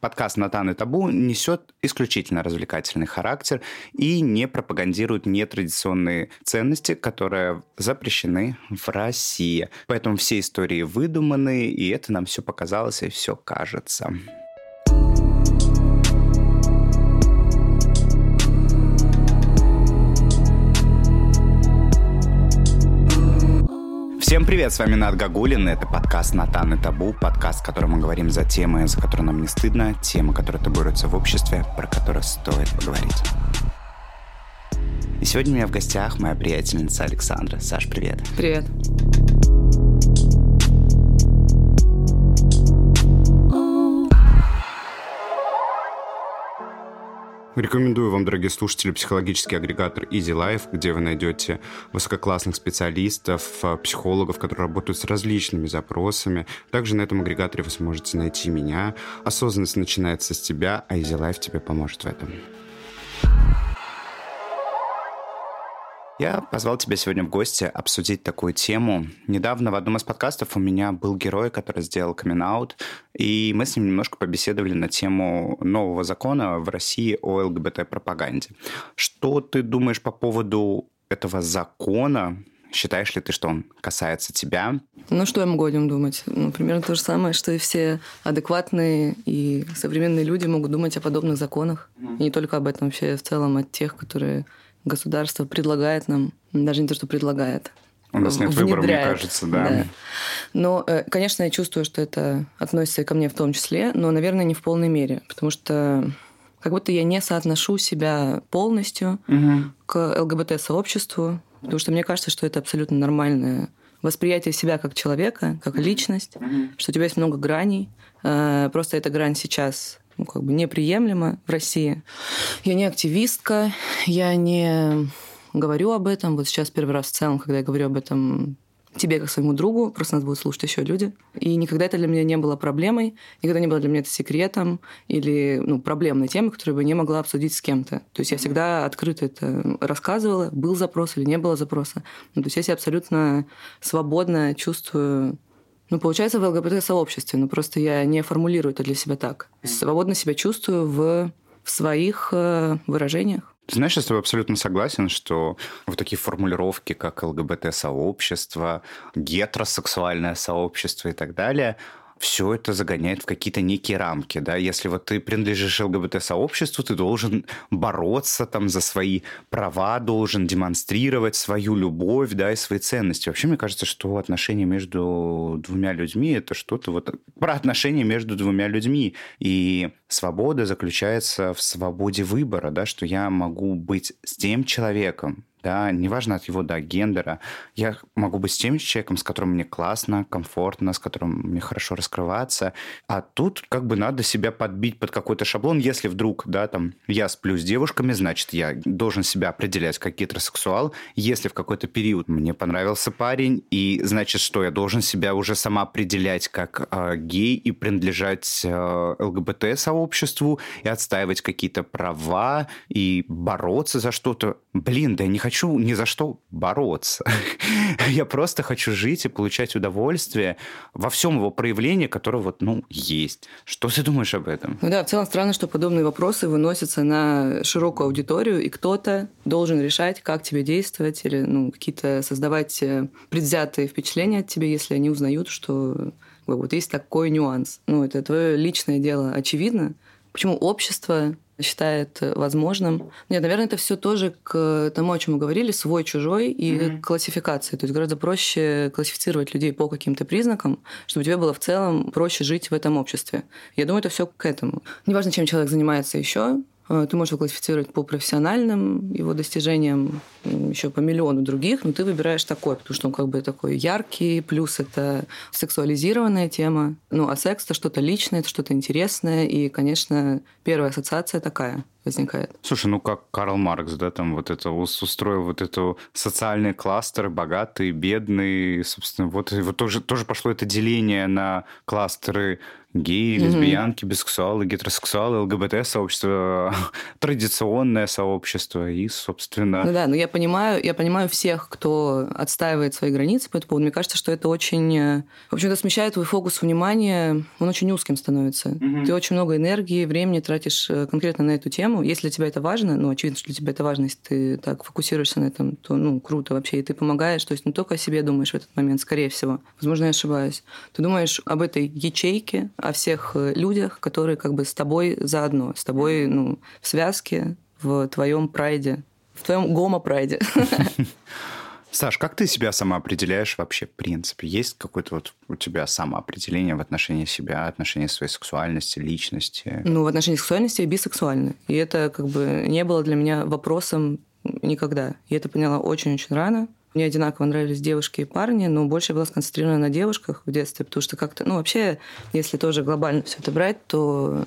Подкаст «Натан и табу» несет исключительно развлекательный характер и не пропагандирует нетрадиционные ценности, которые запрещены в России. Поэтому все истории выдуманы, и это нам все показалось и все кажется. Всем привет, с вами Над Гагулин, это подкаст «Натан и табу», подкаст, в котором мы говорим за темы, за которые нам не стыдно, темы, которые табуируются в обществе, про которые стоит поговорить. И сегодня у меня в гостях моя приятельница Александра. Саш, привет. Привет. Рекомендую вам, дорогие слушатели, психологический агрегатор Easy Life, где вы найдете высококлассных специалистов, э, психологов, которые работают с различными запросами. Также на этом агрегаторе вы сможете найти меня. Осознанность начинается с тебя, а Easy Life тебе поможет в этом. Я позвал тебя сегодня в гости обсудить такую тему. Недавно в одном из подкастов у меня был герой, который сделал камин и мы с ним немножко побеседовали на тему нового закона в России о ЛГБТ-пропаганде. Что ты думаешь по поводу этого закона? Считаешь ли ты, что он касается тебя? Ну, что я могу о нем думать? Ну, примерно то же самое, что и все адекватные и современные люди могут думать о подобных законах. Mm. И не только об этом, вообще в целом от тех, которые государство предлагает нам, даже не то, что предлагает, у нас нет внедряет. выбора, мне кажется, да. да. Но, э, конечно, я чувствую, что это относится и ко мне в том числе, но, наверное, не в полной мере, потому что как будто я не соотношу себя полностью угу. к ЛГБТ-сообществу, потому что мне кажется, что это абсолютно нормальное восприятие себя как человека, как личность, угу. что у тебя есть много граней. Э, просто эта грань сейчас ну, как бы неприемлемо в России. Я не активистка, я не говорю об этом. Вот сейчас первый раз в целом, когда я говорю об этом тебе как своему другу, просто нас будут слушать еще люди. И никогда это для меня не было проблемой, никогда не было для меня это секретом или ну, проблемной темой, которую бы не могла обсудить с кем-то. То есть я всегда открыто это рассказывала, был запрос или не было запроса. Ну, то есть я себя абсолютно свободно чувствую ну, получается, в ЛГБТ-сообществе, но просто я не формулирую это для себя так. Свободно себя чувствую в, в своих э, выражениях. Ты знаешь, я с тобой абсолютно согласен, что вот такие формулировки, как ЛГБТ-сообщество, гетеросексуальное сообщество и так далее, все это загоняет в какие-то некие рамки, да, если вот ты принадлежишь ЛГБТ-сообществу, ты должен бороться там за свои права, должен демонстрировать свою любовь, да, и свои ценности. Вообще, мне кажется, что отношения между двумя людьми – это что-то вот про отношения между двумя людьми, и свобода заключается в свободе выбора, да, что я могу быть с тем человеком, да, неважно от его, да, гендера. Я могу быть с тем человеком, с которым мне классно, комфортно, с которым мне хорошо раскрываться. А тут как бы надо себя подбить под какой-то шаблон. Если вдруг, да, там, я сплю с девушками, значит, я должен себя определять как гетеросексуал. Если в какой-то период мне понравился парень, и значит, что я должен себя уже сама определять как э, гей и принадлежать э, ЛГБТ-сообществу и отстаивать какие-то права и бороться за что-то. Блин, да я не хочу хочу ни за что бороться. Я просто хочу жить и получать удовольствие во всем его проявлении, которое вот, ну, есть. Что ты думаешь об этом? Ну да, в целом странно, что подобные вопросы выносятся на широкую аудиторию, и кто-то должен решать, как тебе действовать, или ну, какие-то создавать э, предвзятые впечатления от тебя, если они узнают, что вот есть такой нюанс. Ну, это твое личное дело, очевидно. Почему общество считает возможным. Нет, наверное, это все тоже к тому, о чем мы говорили, свой, чужой и mm-hmm. классификации. То есть гораздо проще классифицировать людей по каким-то признакам, чтобы тебе было в целом проще жить в этом обществе. Я думаю, это все к этому. Неважно, чем человек занимается еще, Э, ты можешь его классифицировать по профессиональным его достижениям, еще по миллиону других, но ты выбираешь такой, потому что он как бы такой яркий, плюс это сексуализированная тема. Ну, а секс – это что-то личное, это что-то интересное, и, конечно, первая ассоциация такая – возникает. Слушай, ну как Карл Маркс, да, там вот это устроил вот эту социальные кластеры, богатые, бедные, собственно, вот, вот тоже, тоже пошло это деление на кластеры геи, лесбиянки, бисексуалы, гетеросексуалы, ЛГБТ-сообщество, традиционное сообщество и, собственно... Ну да, но я понимаю, я понимаю всех, кто отстаивает свои границы по этому поводу. Мне кажется, что это очень... Э, в общем-то, смещает твой фокус внимания, он очень узким становится. Угу. Ты очень много энергии, времени тратишь э, конкретно на эту тему. Если для тебя это важно, ну, очевидно, что для тебя это важно, если ты так фокусируешься на этом, то, ну, круто вообще, и ты помогаешь. То есть не только о себе думаешь в этот момент, скорее всего. Возможно, я ошибаюсь. Ты думаешь об этой ячейке, о всех э, людях, которые как бы с тобой заодно, с тобой ну, в связке, в твоем прайде, в твоем гомо-прайде. Саш, как ты себя самоопределяешь вообще, в принципе? Есть какое-то вот у тебя самоопределение в отношении себя, отношении своей сексуальности, личности? Ну, в отношении сексуальности я бисексуальна. И это как бы не было для меня вопросом никогда. Я это поняла очень-очень рано. Мне одинаково нравились девушки и парни, но больше я была сконцентрирована на девушках в детстве, потому что как-то, ну, вообще, если тоже глобально все это брать, то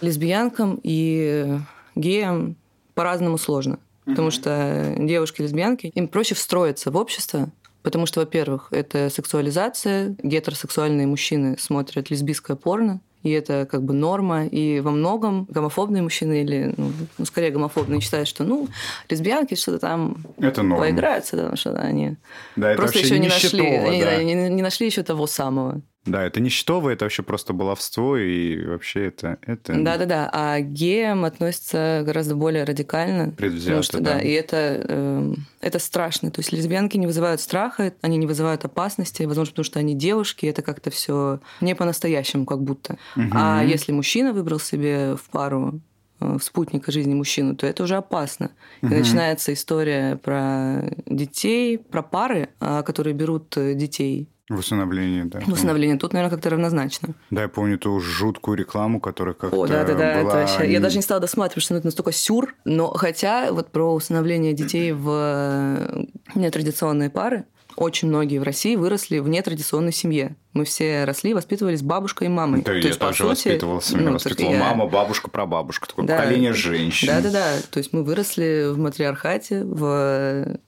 лесбиянкам и геям по-разному сложно. Потому что девушки-лесбиянки, им проще встроиться в общество, Потому что, во-первых, это сексуализация. Гетеросексуальные мужчины смотрят лесбийское порно и это как бы норма, и во многом гомофобные мужчины или, ну, ну скорее гомофобные считают, что, ну, лесбиянки что-то там это норма. поиграются, да, что-то они да, просто еще не нашли, они, да. да, не, не нашли еще того самого. Да, это не счетовое, это вообще просто баловство, и вообще это... это... Да-да-да, а геям относится гораздо более радикально. Предвзято, что, да. да. И это, э, это страшно. То есть лесбиянки не вызывают страха, они не вызывают опасности, возможно, потому что они девушки, это как-то все не по-настоящему как будто. Угу. А если мужчина выбрал себе в пару э, в спутника жизни мужчину, то это уже опасно. Угу. И начинается история про детей, про пары, а, которые берут э, детей в усыновлении, да. В усыновлении. Тут, наверное, как-то равнозначно. Да, я помню ту жуткую рекламу, которая как-то О, да, да, да, была... это вообще... Я даже не стала досматривать, что это настолько сюр. Но хотя вот про усыновление детей в э, нетрадиционные пары, очень многие в России выросли в нетрадиционной семье. Мы все росли, воспитывались бабушкой и мамой. Да, то я есть, тоже сути, воспитывался. Ну, воспитывал я... мама, бабушка, прабабушка. Такое да, поколение женщин. Да-да-да. То есть мы выросли в матриархате, в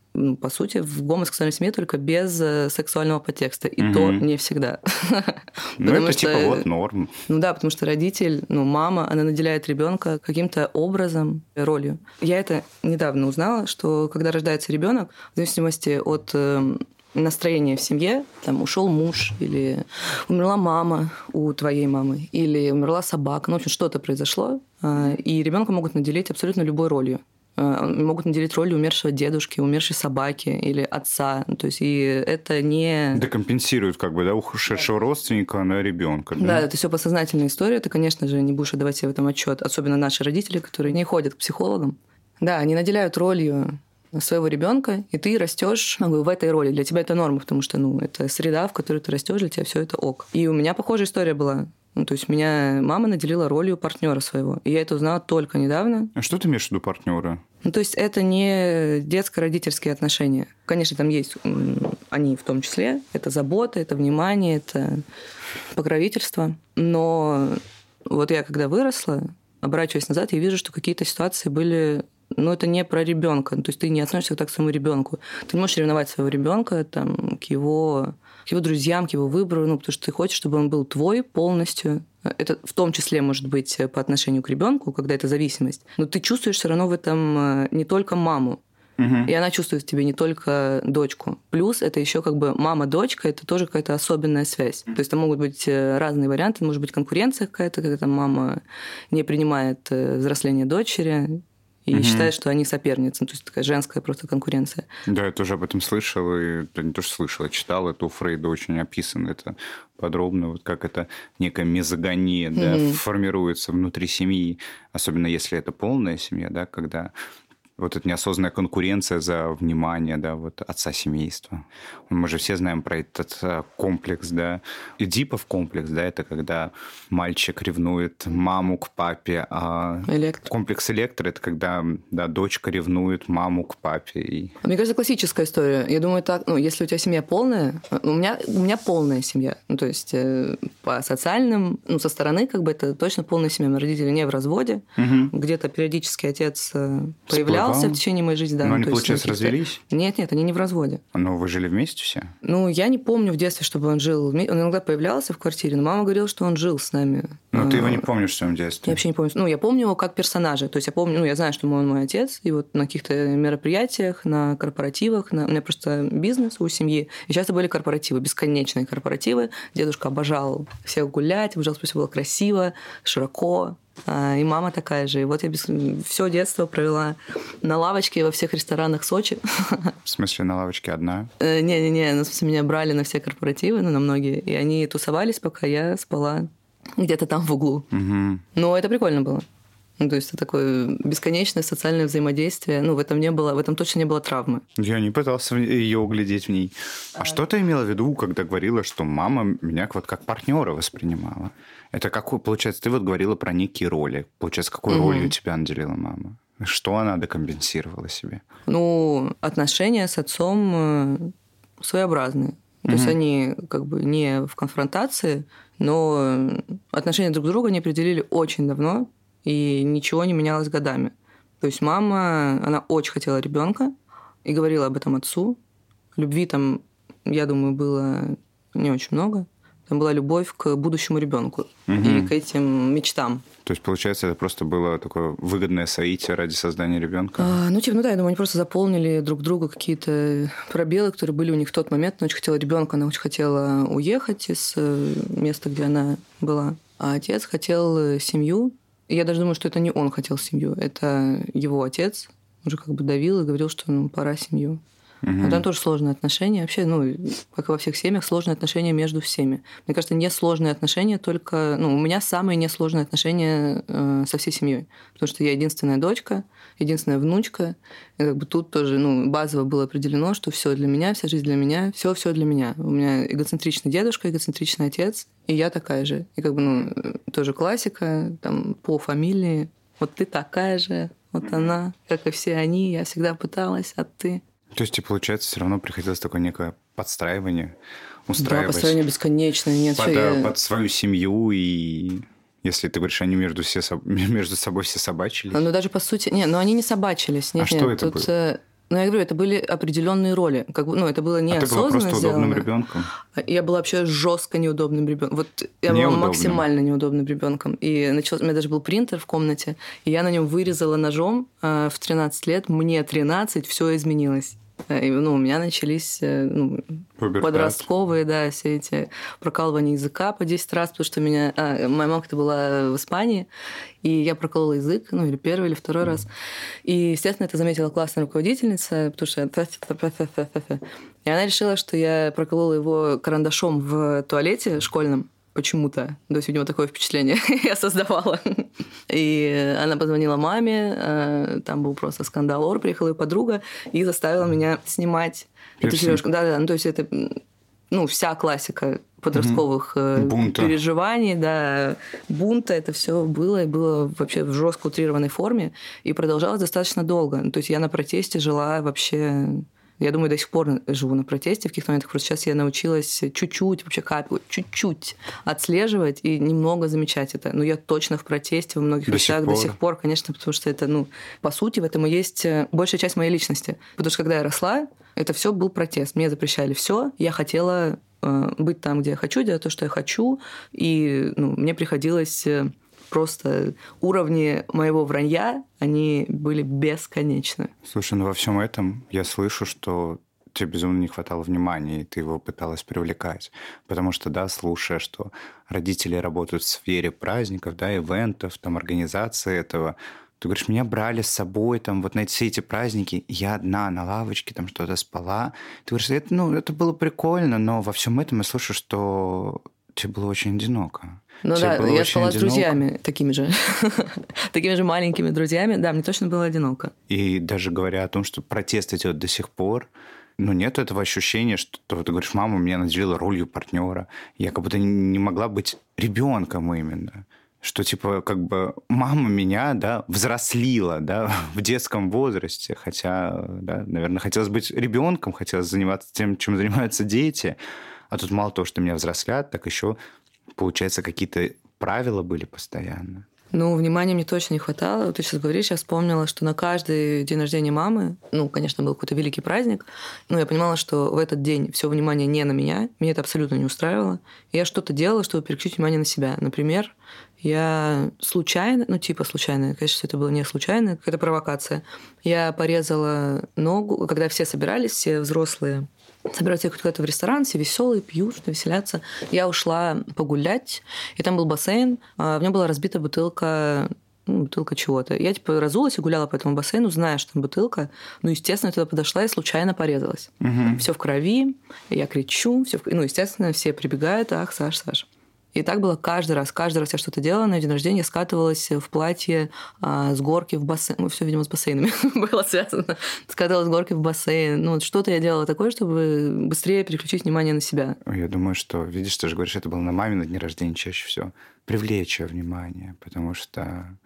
по сути, в гомосексуальной семье только без э, сексуального подтекста. И угу. то не всегда. Ну, это что, типа вот норм. Ну да, потому что родитель, ну, мама, она наделяет ребенка каким-то образом, ролью. Я это недавно узнала, что когда рождается ребенок, в зависимости от эм, настроение в семье, там ушел муж, или умерла мама у твоей мамы, или умерла собака, ну, в общем, что-то произошло, а, и ребенка могут наделить абсолютно любой ролью. Э, могут наделить роль умершего дедушки, умершей собаки или отца. То есть и это не... Декомпенсирует как бы, да, ушедшего родственника на ребенка. Да? да, это все подсознательная история. Ты, конечно же, не будешь отдавать себе в этом отчет. Особенно наши родители, которые не ходят к психологам. Да, они наделяют ролью своего ребенка, и ты растешь в этой роли. Для тебя это норма, потому что ну, это среда, в которой ты растешь, для тебя все это ок. И у меня похожая история была. Ну, то есть меня мама наделила ролью партнера своего. И я это узнала только недавно. А что ты имеешь в виду партнера? Ну, то есть это не детско-родительские отношения. Конечно, там есть они в том числе. Это забота, это внимание, это покровительство. Но вот я когда выросла, оборачиваясь назад, я вижу, что какие-то ситуации были но это не про ребенка. То есть ты не относишься так к своему ребенку. Ты не можешь ревновать своего ребенка там, к его к его друзьям, к его выбору, ну, потому что ты хочешь, чтобы он был твой полностью. Это в том числе может быть по отношению к ребенку, когда это зависимость. Но ты чувствуешь все равно в этом э, не только маму, Угу. И она чувствует в тебе не только дочку. Плюс это еще как бы мама-дочка, это тоже какая-то особенная связь. То есть там могут быть э, разные варианты, может быть конкуренция какая-то, когда там мама не принимает э, взросление дочери, и угу. считает, что они соперницы. Ну, то есть такая женская просто конкуренция. Да, я тоже об этом слышал, и да, не то, что слышал, а читал, это у Фрейда очень описано, это подробно, вот как это некая мезогония да, формируется внутри семьи, особенно если это полная семья, да, когда вот эта неосознанная конкуренция за внимание, да, вот отца семейства. Мы же все знаем про этот э, комплекс, да. Эдипов комплекс, да, это когда мальчик ревнует маму к папе, а Электр. комплекс электро это когда, да, дочка ревнует маму к папе. И... Мне кажется, классическая история. Я думаю, так, ну, если у тебя семья полная, у меня, у меня полная семья. Ну, то есть э, по социальным, ну, со стороны, как бы это точно полная семья. Мои родители не в разводе. Угу. Где-то периодически отец э, появлялся Всплывал? в течение моей жизни. Да, Но ну, они, получается, ну, развелись? Нет, нет, они не в разводе. Но вы жили вместе все? Ну, я не помню в детстве, чтобы он жил. Он иногда появлялся в квартире, но мама говорила, что он жил с нами. Но Ну, ты его А, не помнишь в своем Я детстве? вообще не помню. Ну, я помню его как персонажа. То есть я помню, ну, я знаю, что он мой отец, и вот на каких-то мероприятиях, на корпоративах, на... у меня просто бизнес у семьи, и часто были корпоративы, бесконечные корпоративы. Дедушка обожал всех гулять, обожал, чтобы все было красиво, широко. А, И мама такая же. И вот я без... все детство провела на лавочке во всех ресторанах Сочи. В смысле, на лавочке одна? Э, Не-не-не, ну, в смысле, меня брали на все корпоративы, ну, на многие, и они тусовались, пока я спала где-то там в углу. Угу. Но это прикольно было. Ну, то есть это такое бесконечное социальное взаимодействие. Ну, в этом не было, в этом точно не было травмы. Я не пытался ее углядеть в ней. А что ты имела в виду, когда говорила, что мама меня вот как партнера воспринимала? Это какой, получается, ты вот говорила про некие роли. Получается, какой Мгм. ролью тебя наделила мама? Что она докомпенсировала себе? Ну, отношения с отцом э, своеобразные. То есть Мгм. они как бы не в конфронтации, но э, отношения друг к другу они определили очень давно, и ничего не менялось годами. То есть мама, она очень хотела ребенка и говорила об этом отцу. Любви там, я думаю, было не очень много. Там была любовь к будущему ребенку и Мгм. к этим мечтам. То есть, получается, это просто было такое выгодное соитие ради создания ребенка? А, ну, типа, ну да, я думаю, они просто заполнили друг другу какие-то пробелы, которые были у них в тот момент. Она очень хотела ребенка, она очень хотела уехать из э, места, где она была. А отец хотел э, семью. Я даже думаю, что это не он хотел семью, это его отец уже как бы давил и говорил, что ну, пора семью. А там тоже сложные отношения. Вообще, ну, как и во всех семьях, сложные отношения между всеми. Мне кажется, не сложные отношения только... Ну, у меня самые несложные отношения э, со всей семьей. Потому что я единственная дочка, единственная внучка. И как бы тут тоже, ну, базово было определено, что все для меня, вся жизнь для меня, все все для меня. У меня эгоцентричный дедушка, эгоцентричный отец, и я такая же. И как бы, ну, тоже классика, там, по фамилии. Вот ты такая же, вот она, как и все они, я всегда пыталась, а ты... То есть, и получается, все равно приходилось такое некое подстраивание, Да, устраивать построение бесконечное. Нет, под, всё, э, я- под свою семью и... Если ты говоришь, они между, все, между собой все собачились. Ну, даже по сути... Нет, но они не собачились. Нет, А что нет, это тут, было? э, Ну, я говорю, это были определенные роли. Как бы, ну, это было а ты была неосознанно просто удобным сделано. ребенком. Я была вообще жестко неудобным ребенком. Вот я была Неудобным. максимально неудобным ребенком. И начал... у меня даже был принтер в комнате, и я на нем вырезала ножом э, в 13 лет. Мне 13, все изменилось. Э, ну, у меня начались э, ну, Пубертат. подростковые, да, все эти прокалывания языка по 10 раз, потому что меня... а, моя мама то была в Испании, и я проколола язык, ну, или первый, или второй раз. И, естественно, это заметила классная руководительница, потому что... я- И она решила, что я проколола его карандашом в туалете школьном, почему-то. То есть у него такое впечатление я создавала. И она позвонила маме, э, там был просто скандал. Ор, приехала ее подруга и заставила меня снимать эту сережку. Да-да, ну то есть это ну, вся классика подростковых э, Бунта. переживаний, да, бунта, это все было и было вообще в жестко утрированной форме и продолжалось достаточно долго. Ну, То есть я на протесте жила вообще я думаю, до сих пор живу на протесте в каких-то моментах. Просто сейчас я научилась чуть-чуть, вообще капель, чуть-чуть отслеживать и немного замечать это. Но я точно в протесте во многих До вещах до сих пор, конечно, потому что это, ну, по сути, в этом и есть э, большая часть моей личности. Потому что когда я росла, это все был протест. Мне запрещали все. Я хотела э, быть там, где я хочу, делать то, что я хочу. И ну, мне приходилось э, просто уровни моего вранья, они были бесконечны. Слушай, ну во всем этом я слышу, что тебе безумно не хватало внимания, и ты его пыталась привлекать. Потому что, да, слушая, что родители работают в сфере праздников, да, ивентов, там, организации этого, ты говоришь, меня брали с собой там вот на все эти праздники, я одна на лавочке там что-то спала. Ты говоришь, это, ну, это было прикольно, но во всем этом я слышу, что тебе было очень одиноко. Ну тебе да, я спала одиноко. с друзьями такими же, такими же маленькими друзьями. Да, мне точно было одиноко. И даже говоря о том, что протест идет до сих пор, ну, нет этого ощущения, что ты говоришь, мама меня наделила ролью партнера. Я как будто не могла быть ребенком именно что типа как бы мама меня, да, взрослила, да, в детском возрасте, хотя, да, наверное, хотелось быть ребенком, хотелось заниматься тем, чем занимаются дети, а тут мало того, что меня взрослят, так еще, получается, какие-то правила были постоянно. Ну, внимания мне точно не хватало. Ты сейчас говоришь, я вспомнила, что на каждый день рождения мамы, ну, конечно, был какой-то великий праздник, но я понимала, что в этот день все внимание не на меня, меня это абсолютно не устраивало. Я что-то делала, чтобы переключить внимание на себя. Например, я случайно, ну, типа случайно, конечно, это было не случайно, какая-то провокация. Я порезала ногу, когда все собирались, все взрослые, собираются ехать куда-то в ресторан, все веселые, пьют, что веселятся. Я ушла погулять, и там был бассейн, а в нем была разбита бутылка ну, бутылка чего-то. Я типа разулась и гуляла по этому бассейну, зная, что там бутылка. Ну, естественно, я туда подошла и случайно порезалась. Угу. Все в крови, я кричу, все в... ну, естественно, все прибегают, ах, Саш, Саш. И так было каждый раз. Каждый раз я что-то делала, на день рождения скатывалась в платье а, с горки в бассейн. Ну, все, видимо, с бассейнами было связано. Скатывалась с горки в бассейн. Ну, вот что-то я делала такое, чтобы быстрее переключить внимание на себя. Я думаю, что, видишь, ты же говоришь, это было на маме на дне рождения чаще всего. Привлечь ее внимание, потому что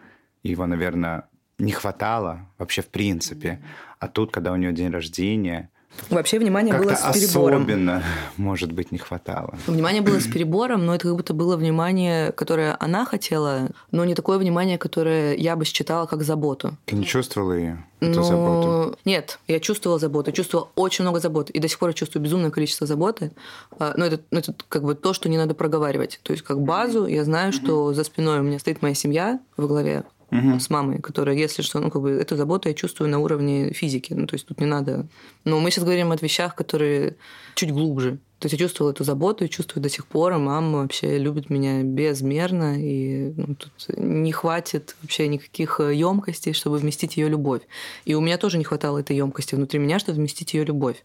его, наверное, не хватало вообще в принципе. А тут, когда у нее день рождения, Вообще внимание было с перебором. особенно, может быть, не хватало. Внимание было с перебором, но это как будто было внимание, которое она хотела, но не такое внимание, которое я бы считала как заботу. Ты не чувствовала ее? Эту ну, заботу? Нет, я чувствовала заботу, чувствовала очень много заботы, и до сих пор я чувствую безумное количество заботы. А, но это, ну, это как бы то, что не надо проговаривать. То есть как базу я знаю, что за спиной у меня стоит моя семья во главе угу. с мамой, которая, если что, ну, как бы, эту заботу я чувствую на уровне физики. Ну, то есть тут не надо... Но мы сейчас говорим о вещах, которые чуть глубже. То есть я чувствовала эту заботу и чувствую до сих пор, и мама вообще любит меня безмерно, и ну, тут не хватит вообще никаких емкостей, чтобы вместить ее любовь. И у меня тоже не хватало этой емкости внутри меня, чтобы вместить ее любовь.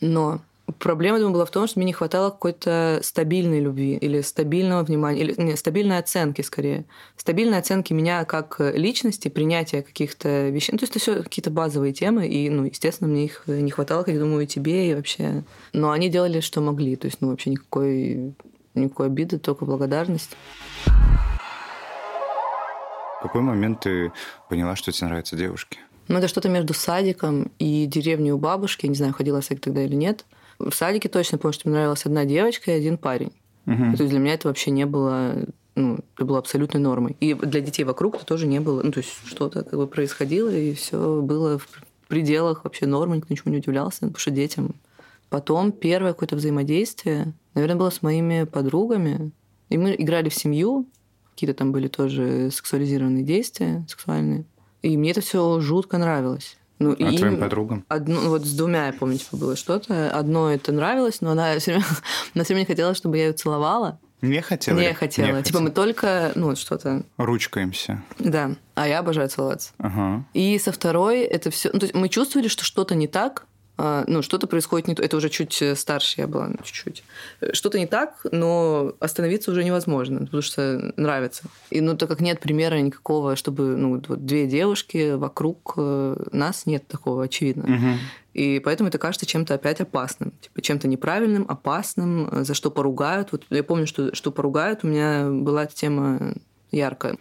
Но Проблема, думаю, была в том, что мне не хватало какой-то стабильной любви или стабильного внимания, или не, стабильной оценки скорее. Стабильной оценки меня как личности, принятия каких-то вещей. Ну, то есть это все какие-то базовые темы, и, ну, естественно, мне их не хватало, как я думаю, и тебе, и вообще. Но они делали, что могли. То есть, ну, вообще никакой, никакой обиды, только благодарность. В какой момент ты поняла, что тебе нравятся девушки? Ну, это что-то между садиком и деревней у бабушки. Я не знаю, ходила садик тогда или нет. В садике точно помню, что мне нравилась одна девочка и один парень. Угу. То есть для меня это вообще не было ну, это было абсолютной нормой. И для детей вокруг это тоже не было. Ну, то есть что-то как бы происходило, и все было в пределах вообще нормы, никто ничего не удивлялся, потому что детям. Потом первое какое-то взаимодействие, наверное, было с моими подругами. И мы играли в семью, какие-то там были тоже сексуализированные действия, сексуальные. И мне это все жутко нравилось. Ну, а и твоим подругам? Одну, вот с двумя, я помню, типа, было что-то. Одно это нравилось, но она все время, она все время хотела, чтобы я ее целовала. Не хотела? Не хотела. Не типа хотела. мы только, ну, что-то... Ручкаемся. Да. А я обожаю целоваться. Ага. И со второй это все... Ну, то есть мы чувствовали, что что-то не так, ну, что-то происходит не то. Это уже чуть э, старше я была, чуть-чуть. Что-то не так, но остановиться уже невозможно, потому что нравится. И, ну, так как нет примера никакого, чтобы, ну, вот две девушки вокруг э, нас, нет такого, очевидно. Угу. И поэтому это кажется чем-то опять опасным, типа чем-то неправильным, опасным, э, за что поругают. Вот я помню, что, что поругают, у меня была эта тема яркая.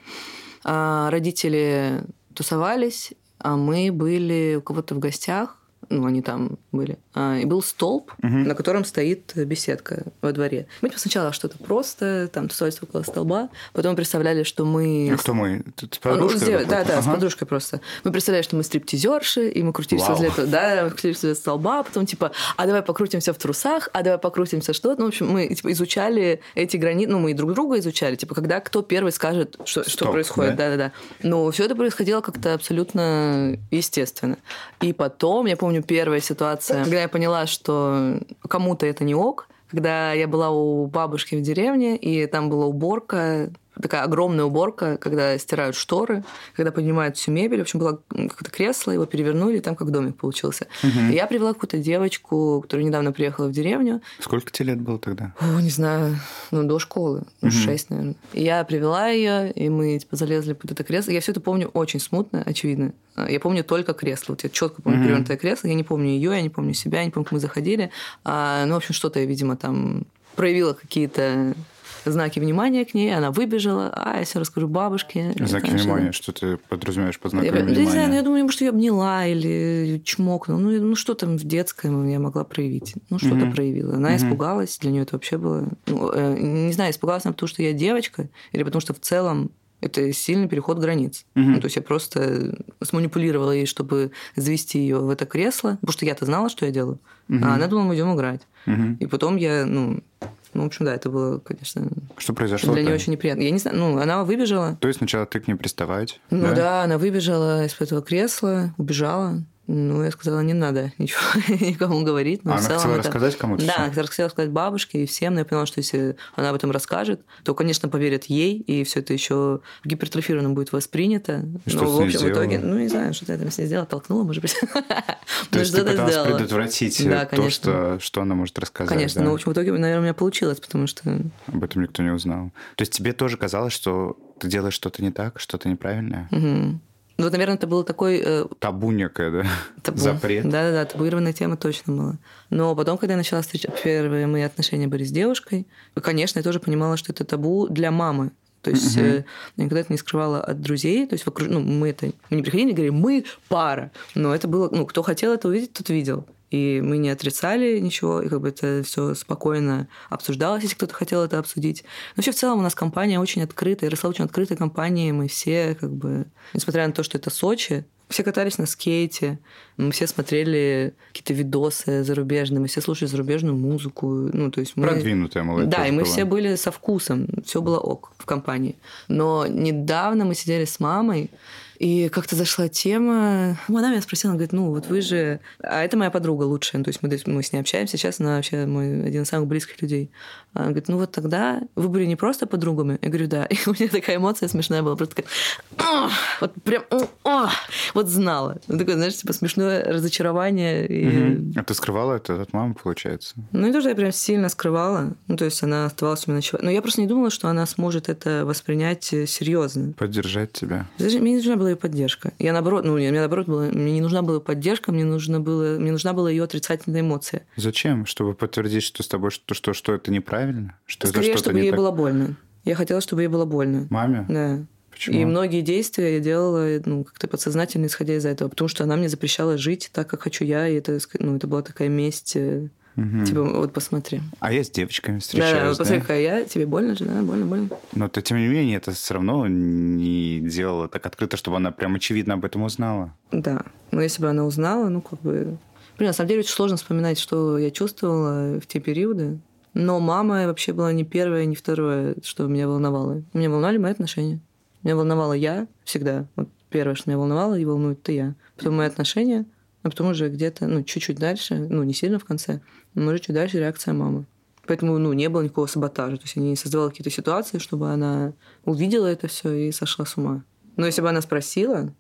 А родители тусовались, а мы были у кого-то в гостях, ну, они там были, а, и был столб, угу. на котором стоит беседка во дворе. Мы типа, сначала что-то просто, там, тусовались около столба, потом представляли, что мы... А кто мы? С подружкой? Ну, да, да, ага. с подружкой просто. Мы представляли, что мы стриптизерши, и мы крутились Вау. возле этого, да, крутились возле столба, а потом типа, а давай покрутимся в трусах, а давай покрутимся что-то. Ну, в общем, мы типа, изучали эти границы, ну, мы и друг друга изучали, типа, когда кто первый скажет, что, Стоп, что происходит. Да-да-да. Но все это происходило как-то абсолютно естественно. И потом, я помню, первая ситуация, когда я поняла, что кому-то это не ок, когда я была у бабушки в деревне, и там была уборка, такая огромная уборка, когда стирают шторы, когда поднимают всю мебель. В общем, было какое-то кресло, его перевернули, и там как домик получился. Угу. И я привела какую-то девочку, которая недавно приехала в деревню. Сколько тебе лет было тогда? О, не знаю, ну, до школы, ну, угу. 6, наверное. И я привела ее, и мы типа залезли под это кресло. Я все это помню очень смутно, очевидно. Я помню только кресло. Вот я четко помню угу. перевернутое кресло. Я не помню ее, я не помню себя, я не помню, как мы заходили. А, ну, в общем, что-то я, видимо, там проявила какие-то знаки внимания к ней, она выбежала, а я все расскажу бабушке. Знаки внимания, что ты подразумеваешь под знаками я, внимания? Не знаю, я думаю, может, ее обняла или чмокнула. Ну, ну, что там в детском я могла проявить? Ну, что-то mm-hmm. проявила. Она mm-hmm. испугалась, для нее это вообще было... Ну, э, не знаю, испугалась она, потому что я девочка, или потому что в целом это сильный переход границ. Угу. Ну, то есть я просто сманипулировала ей, чтобы завести ее в это кресло, потому что я-то знала, что я делаю. Угу. А она думала, мы идем играть. Угу. И потом я, ну, ну, в общем, да, это было, конечно... Что произошло? Для нее очень неприятно. Я не знаю, ну, она выбежала. То есть сначала ты к ней приставать? Ну да, да она выбежала из этого кресла, убежала. Ну, я сказала, не надо ничего никому говорить. Но а она целом хотела это... рассказать кому-то? Да, она хотела рассказать бабушке и всем, но я поняла, что если она об этом расскажет, то, конечно, поверят ей, и все это еще гипертрофированно будет воспринято. И но, в общем, итоге, ну, не знаю, что-то я там с ней сделала, толкнула, может быть. То есть ты пыталась предотвратить да, то, что, что она может рассказать. Конечно, да? но, в общем, в итоге, наверное, у меня получилось, потому что... Об этом никто не узнал. То есть тебе тоже казалось, что ты делаешь что-то не так, что-то неправильное? Угу. Ну, вот, наверное, это был такой... Э... Табу некое, да? Табу. Запрет. Да-да-да, табуированная тема точно была. Но потом, когда я начала встречать... Первые мои отношения были с девушкой, конечно, я тоже понимала, что это табу для мамы. То есть угу. я никогда это не скрывала от друзей. То есть вокруг, ну, мы это мы не приходили и говорили, мы пара. Но это было, ну, кто хотел это увидеть, тот видел. И мы не отрицали ничего, и как бы это все спокойно обсуждалось, если кто-то хотел это обсудить. Но вообще в целом у нас компания очень открытая, росла очень открытой компанией. Мы все как бы, несмотря на то, что это Сочи, все катались на скейте, мы все смотрели какие-то видосы зарубежные, мы все слушали зарубежную музыку. Ну, то есть мы... Продвинутая молодежь Да, и мы была. все были со вкусом, все было ок в компании. Но недавно мы сидели с мамой, и как-то зашла тема. Она меня спросила, она говорит, ну вот вы же... А это моя подруга лучшая. То есть мы, мы с ней общаемся. Сейчас она вообще мой один из самых близких людей. Она говорит, ну вот тогда вы были не просто подругами? Я говорю, да. И у меня такая эмоция смешная была. Просто такая... Вот прям... О, вот знала. Ну, такое, знаешь, типа смешное разочарование. И... Угу. А ты скрывала это от мамы, получается? Ну, и тоже я прям сильно скрывала. Ну, то есть она оставалась у меня ночевать. Но я просто не думала, что она сможет это воспринять серьезно. Поддержать тебя. Мне не нужна была ее поддержка. Я наоборот, ну, мне наоборот было, мне не нужна была поддержка, мне нужна была, мне нужна была ее отрицательная эмоция. Зачем? Чтобы подтвердить, что с тобой что, что, что это неправильно? Что Скорее, это чтобы ей так... было больно. Я хотела, чтобы ей было больно. Маме? Да. Почему? И многие действия я делала ну, как-то подсознательно, исходя из этого, потому что она мне запрещала жить так, как хочу я, и это, ну, это была такая месть э, Угу. Типа, вот посмотри. А я с девочками встречаюсь. Да, вот посмотри, какая я, тебе больно же, да, больно, больно. Но ты, тем не менее, это все равно не делала так открыто, чтобы она прям очевидно об этом узнала. Да. Но если бы она узнала, ну, как бы... Блин, на самом деле очень сложно вспоминать, что я чувствовала в те периоды. Но мама вообще была не первая, не вторая, что меня волновало. Меня волновали мои отношения. Меня волновала я всегда. Вот первое, что меня волновало и волнует, это я. Потом мои отношения, а потом уже где-то, ну, чуть-чуть дальше, ну, не сильно в конце, но уже чуть дальше реакция мамы. Поэтому, ну, не было никакого саботажа. То есть я не создавала какие-то ситуации, чтобы она увидела это все и сошла с ума. Но если бы она спросила...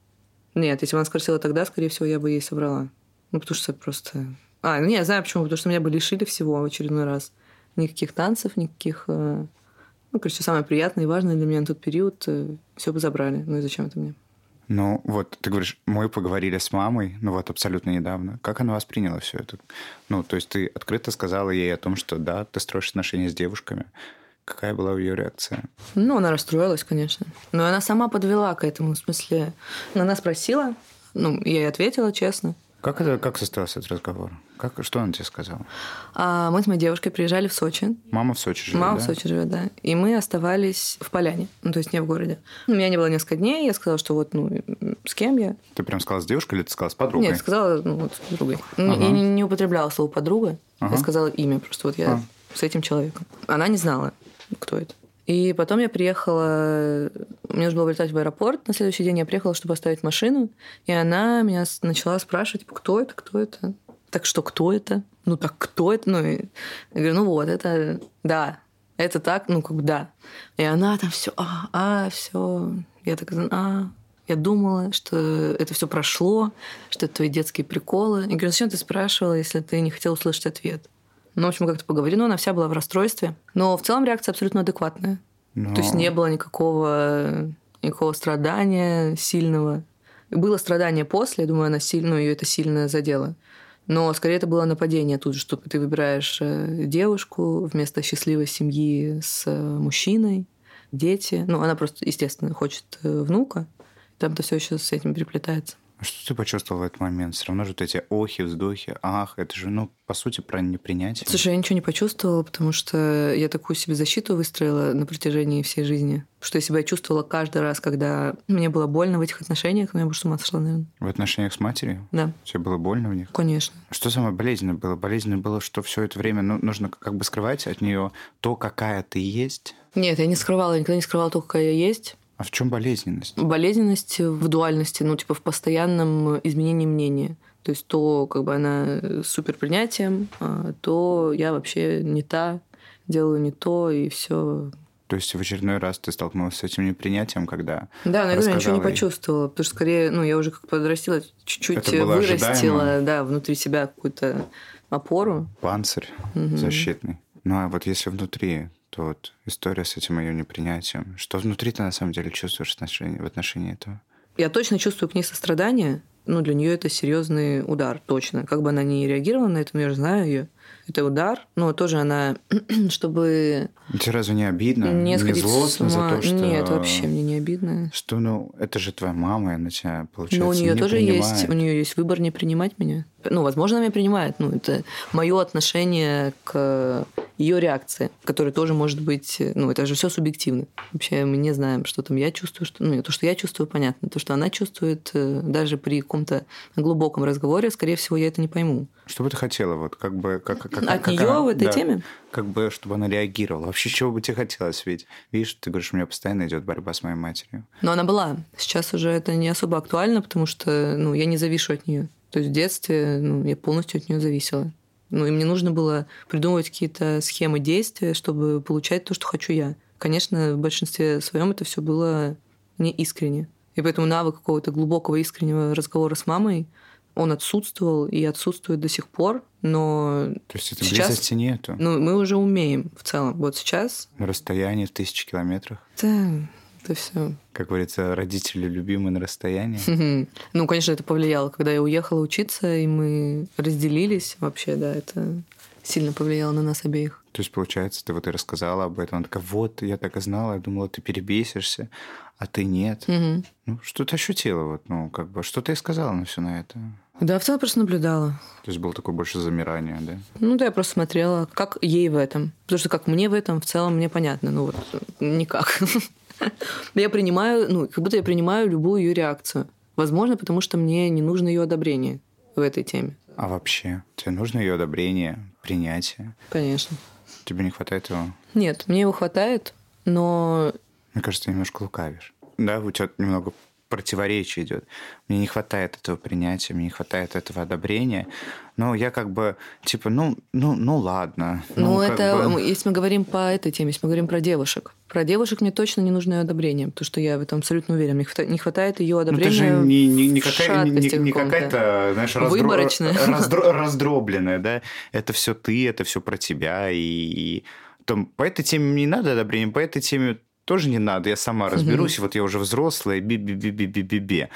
Нет, если бы она спросила тогда, скорее всего, я бы ей соврала. Ну, потому что просто... А, ну, не, я знаю почему. Потому что меня бы лишили всего в очередной раз. Никаких танцев, никаких... Э, ну, короче, самое приятное и важное для меня на тот период э, все бы забрали. Ну и зачем это мне? Ну, вот ты говоришь, мы поговорили с мамой, ну вот абсолютно недавно. Как она восприняла все это? Ну, то есть ты открыто сказала ей о том, что да, ты строишь отношения с девушками. Какая была ее реакция? Ну, она расстроилась, конечно. Но она сама подвела к этому. В смысле, она спросила, ну, я ей ответила честно. Как, это, как состоялся этот разговор? Как, что она тебе сказала? А, мы с моей девушкой приезжали в Сочи. Мама в Сочи живет, Мама да? в Сочи живет, да. И мы оставались в Поляне, ну, то есть не в городе. У меня не было несколько дней, я сказала, что вот, ну, с кем я. Ты прям сказала с девушкой или ты сказала с подругой? Нет, сказала, ну, вот, с подругой. Ага. Я не, не употребляла слово «подруга», ага. я сказала имя, просто вот я а. с этим человеком. Она не знала, кто это. И потом я приехала, мне нужно было вылетать в аэропорт, на следующий день я приехала, чтобы оставить машину, и она меня начала спрашивать, типа, кто это, кто это? Так что, кто это? Ну, так кто это? Ну, я говорю, ну вот, это, да, Это так, ну, как да. И она там все, а, а, все. Я так, а, я думала, что это все прошло, что это твои детские приколы. Я говорю, зачем ты спрашивала, если ты не хотела услышать ответ? Ну, в общем, как-то поговорили, но она вся была в расстройстве. Но в целом реакция абсолютно адекватная. Но... То есть не было никакого, никакого страдания сильного. Было страдание после, я думаю, она сильно, ее это сильно задело. Но скорее это было нападение тут же, что ты выбираешь э, девушку вместо счастливой семьи с э, мужчиной, дети. Ну, она просто, естественно, хочет э, внука. Там-то все еще с этим переплетается. А что ты почувствовал в этот момент? Все равно же вот эти охи, вздохи, ах, это же, ну, по сути, про непринятие. Слушай, я ничего не почувствовала, потому что я такую себе защиту выстроила на протяжении всей жизни, что я себя чувствовала каждый раз, когда мне было больно в этих отношениях, но я бы с ума сошла, наверное. В отношениях с матерью? Да. Тебе было больно в них? Конечно. Что самое болезненное было? Болезненное было, что все это время ну, нужно как бы скрывать от нее то, какая ты есть? Нет, я не скрывала, я никогда не скрывала то, какая я есть. А в чем болезненность? Болезненность в дуальности, ну, типа в постоянном изменении мнения. То есть то, как бы она супер принятием, а то я вообще не та, делаю не то, и все. То есть в очередной раз ты столкнулась с этим непринятием, когда Да, наверное, я ничего не почувствовала, потому что скорее, ну, я уже как подрастила, чуть-чуть вырастила, ожидаемо. да, внутри себя какую-то опору. Панцирь угу. защитный. Ну, а вот если внутри то вот история с этим ее непринятием. Что внутри ты на самом деле чувствуешь в отношении, в отношении этого? Я точно чувствую к ней сострадание. Ну, для нее это серьезный удар, точно. Как бы она ни реагировала на это, но я же знаю ее это удар, но тоже она, чтобы... Тебе разве не обидно? Не, не злостно за то, что... Нет, вообще мне не обидно. Что, ну, это же твоя мама, и она тебя, получается, Но у нее тоже принимает. есть, у нее есть выбор не принимать меня. Ну, возможно, она меня принимает. Ну, это мое отношение к ее реакции, которая тоже может быть... Ну, это же все субъективно. Вообще мы не знаем, что там я чувствую. Что, ну, то, что я чувствую, понятно. То, что она чувствует, э, даже при каком-то глубоком разговоре, скорее всего, я это не пойму. Что бы ты хотела, вот как бы... Как, как, От как нее она, в этой да, теме? Как бы, чтобы она реагировала. Вообще, чего бы тебе хотелось? Ведь, видишь, ты говоришь, у меня постоянно идет борьба с моей матерью. Но она была. Сейчас уже это не особо актуально, потому что ну, я не завишу от нее. То есть в детстве ну, я полностью от нее зависела. Ну, и мне нужно было придумывать какие-то схемы действия, чтобы получать то, что хочу я. Конечно, в большинстве своем это все было не искренне. И поэтому навык какого-то глубокого искреннего разговора с мамой он отсутствовал и отсутствует до сих пор, но То есть это сейчас, близости нету? Ну, мы уже умеем в целом. Вот сейчас... На расстоянии в тысячи километрах? Да, это все. Как говорится, родители любимые на расстоянии. Ну, конечно, это повлияло. Когда я уехала учиться, и мы разделились, вообще, да, это сильно повлияло на нас обеих. То есть, получается, ты вот и рассказала об этом. Она такая, вот, я так и знала, я думала, ты перебесишься, а ты нет. Угу. Ну, что ты ощутила? Вот, ну, как бы, что ты сказала на все на это? Да, в целом просто наблюдала. То есть было такое больше замирание, да? Ну да, я просто смотрела, как ей в этом. Потому что как мне в этом, в целом мне понятно. Ну вот, никак. Я принимаю, ну, как будто я принимаю любую ее реакцию. Возможно, потому что мне не нужно ее одобрение в этой теме. А вообще, тебе нужно ее одобрение, принятие? Конечно. Тебе не хватает его? Нет, мне его хватает, но... Мне кажется, ты немножко лукавишь. Да, у тебя немного противоречие идет. Мне не хватает этого принятия, мне не хватает этого одобрения. Но я как бы, типа, ну, ну, ну ладно. Ну, ну это, бы... если мы говорим по этой теме, если мы говорим про девушек. Про девушек мне точно не нужно ее одобрение, потому что я в этом абсолютно уверен. Мне не хватает ее одобрения. Ну, это же не, не, не, какая, не, не какая-то, знаешь, раздро... раздро... раздробленная, да? Это все ты, это все про тебя. И, и там, по этой теме не надо одобрения, по этой теме тоже не надо, я сама разберусь, вот я уже взрослая, би-би-би-би-би-би.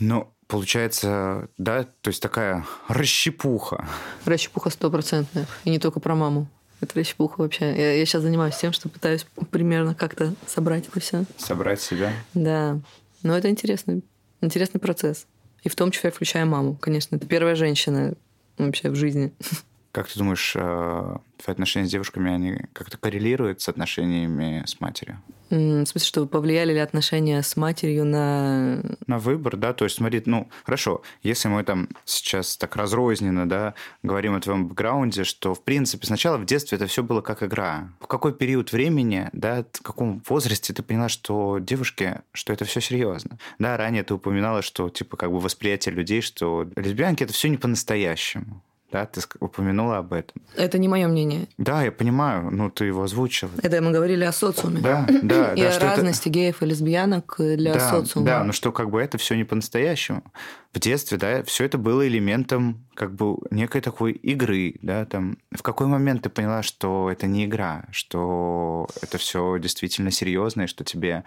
Но получается, да, то есть такая расщепуха. Расщепуха стопроцентная. И не только про маму. Это расщепуха вообще. Я, я сейчас занимаюсь тем, что пытаюсь примерно как-то собрать это все. Собрать себя? Да. Но это интересный, интересный процесс. И в том числе включая маму. Конечно, это первая женщина вообще в жизни. Как ты думаешь, э, твои отношения с девушками, они как-то коррелируют с отношениями с матерью? В смысле, что повлияли ли отношения с матерью на... На выбор, да? То есть, смотри, ну, хорошо, если мы там сейчас так разрозненно, да, говорим о твоем бэкграунде, что, в принципе, сначала в детстве это все было как игра. В какой период времени, да, в каком возрасте ты поняла, что девушки, что это все серьезно? Да, ранее ты упоминала, что, типа, как бы восприятие людей, что лесбиянки это все не по-настоящему да, ты упомянула об этом. Это не мое мнение. Да, я понимаю, ну ты его озвучила. Это мы говорили о социуме. Да, да. И да, о разности это... геев и лесбиянок для да, социума. Да, но что как бы это все не по-настоящему. В детстве, да, все это было элементом как бы некой такой игры, да, там. В какой момент ты поняла, что это не игра, что это все действительно серьезно, и что тебе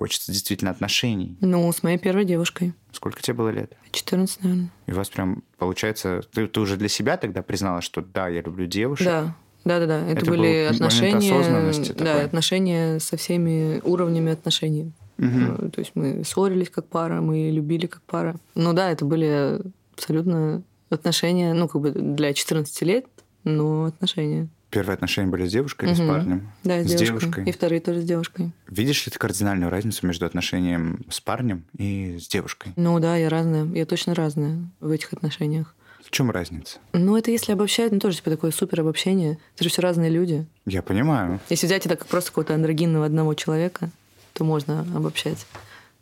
хочется действительно отношений. Ну, с моей первой девушкой. Сколько тебе было лет? 14, наверное. И у вас прям, получается, ты, ты уже для себя тогда признала, что да, я люблю девушек? Да. Да, да, да. Это, это были отношения. Да, такой. отношения со всеми уровнями отношений. Угу. То есть мы ссорились как пара, мы любили как пара. Ну да, это были абсолютно отношения, ну, как бы для 14 лет, но отношения. Первые отношения были с девушкой или угу. с парнем? Да, с, с девушкой. девушкой. И вторые тоже с девушкой. Видишь ли ты кардинальную разницу между отношением с парнем и с девушкой? Ну да, я разная. Я точно разная в этих отношениях. В чем разница? Ну, это если обобщать, ну, тоже типа такое супер обобщение. Это же все разные люди. Я понимаю. Если взять это как просто какого-то андрогинного одного человека, то можно обобщать.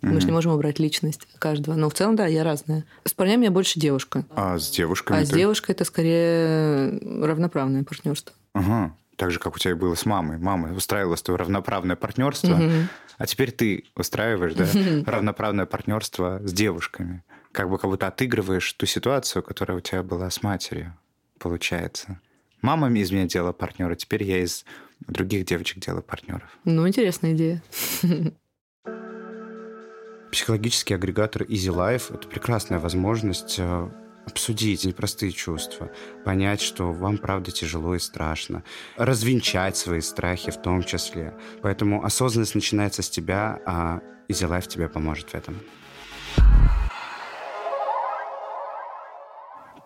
Mm-hmm. Мы же не можем убрать личность каждого. Но в целом, да, я разная. С парнями я больше девушка. А с девушками? А ты... с девушкой это скорее равноправное партнерство. Ага. Так же, как у тебя было с мамой. Мама устраивала с тобой равноправное партнерство, угу. а теперь ты устраиваешь да, равноправное партнерство с девушками. Как бы как будто отыгрываешь ту ситуацию, которая у тебя была с матерью, получается. Мама из меня делала партнера, теперь я из других девочек делаю партнеров. Ну, интересная идея. Психологический агрегатор Easy Life – это прекрасная возможность э, обсудить непростые чувства, понять, что вам правда тяжело и страшно, развенчать свои страхи в том числе. Поэтому осознанность начинается с тебя, а Easy Life тебе поможет в этом.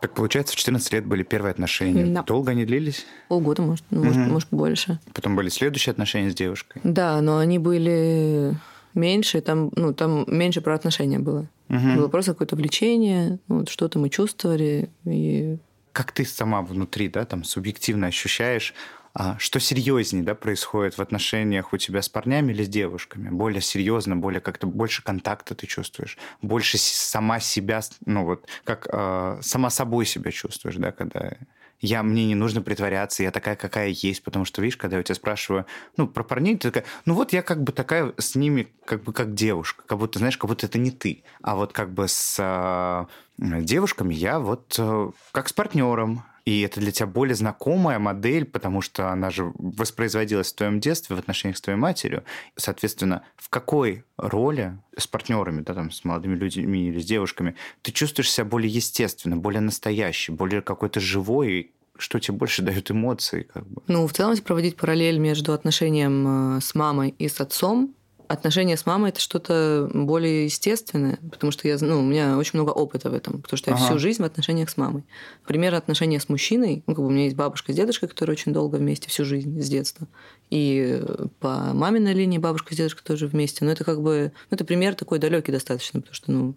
Так получается, в 14 лет были первые отношения. Да. Долго они длились? Полгода, может, угу. может, может, больше. Потом были следующие отношения с девушкой? Да, но они были меньше, там, ну, там меньше про отношения было. Угу. Было просто какое-то влечение, вот что-то мы чувствовали. И... Как ты сама внутри, да, там субъективно ощущаешь, а, что серьезнее, да, происходит в отношениях у тебя с парнями или с девушками? Более серьезно, более как-то больше контакта ты чувствуешь, больше сама себя, ну вот, как э, сама собой себя чувствуешь, да, когда я, мне не нужно притворяться, я такая, какая есть, потому что, видишь, когда я тебя спрашиваю, ну, про парней, ты такая, ну вот я как бы такая с ними, как бы как девушка, как будто, знаешь, как будто это не ты. А вот как бы с э, девушками я вот э, как с партнером, и это для тебя более знакомая модель, потому что она же воспроизводилась в твоем детстве в отношениях с твоей матерью. Соответственно, в какой роли с партнерами, да, там, с молодыми людьми или с девушками, ты чувствуешь себя более естественно, более настоящий, более какой-то живой, что тебе больше дает эмоции? Как бы? Ну, в целом, проводить параллель между отношением э, с мамой и с отцом, отношения с мамой это что-то более естественное, потому что я, ну, у меня очень много опыта в этом, потому что я ага. всю жизнь в отношениях с мамой. Например, отношения с мужчиной, ну, как бы у меня есть бабушка с дедушкой, которые очень долго вместе всю жизнь с детства. И по маминой линии бабушка с дедушкой тоже вместе. Но это как бы, ну, это пример такой далекий достаточно, потому что, ну,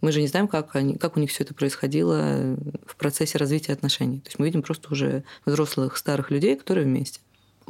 мы же не знаем, как, они, как у них все это происходило в процессе развития отношений. То есть мы видим просто уже взрослых старых людей, которые вместе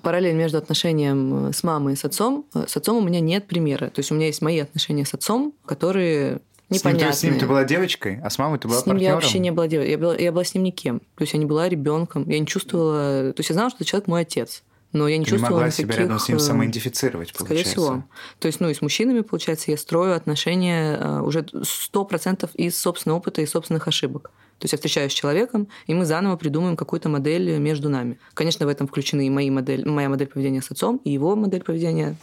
параллель между отношением э, с мамой и с отцом. Э, с отцом у меня нет примера. То есть у меня есть мои отношения с отцом, которые непонятные. С ним, с ним ты была девочкой, а с мамой ты была С ним партнером? я вообще не была девочкой. Я была, я была с ним никем. То есть я не была ребенком. Я не чувствовала... То есть я знала, что этот человек мой отец. Но я не ты чувствовала не могла никаких... себя рядом с ним самоидентифицировать, получается. Скорее всего. То есть, ну, и с мужчинами, получается, я строю отношения э, уже сто процентов из собственного опыта и собственных ошибок. То есть я встречаюсь с человеком, и мы заново придумаем какую-то модель между нами. Конечно, в этом включены и мои модель, моя модель поведения с отцом, и его модель поведения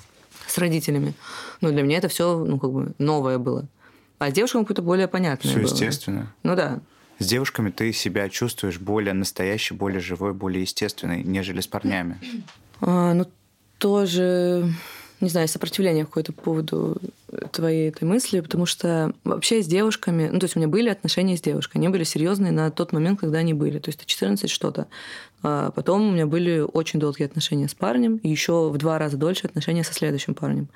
с родителями. Но для меня это все ну, как бы новое было. А с девушками какое-то более понятное Все было. естественно. Ну да. С девушками ты себя чувствуешь более настоящий, более живой, более естественный, нежели с парнями. А, ну, тоже не знаю, сопротивление какое-то по поводу твоей этой мысли, потому что вообще с девушками, ну, то есть у меня были отношения с девушкой, они были серьезные на тот момент, когда они были, то есть 14 что-то. А потом у меня были очень долгие отношения с парнем, и еще в два раза дольше отношения со следующим парнем.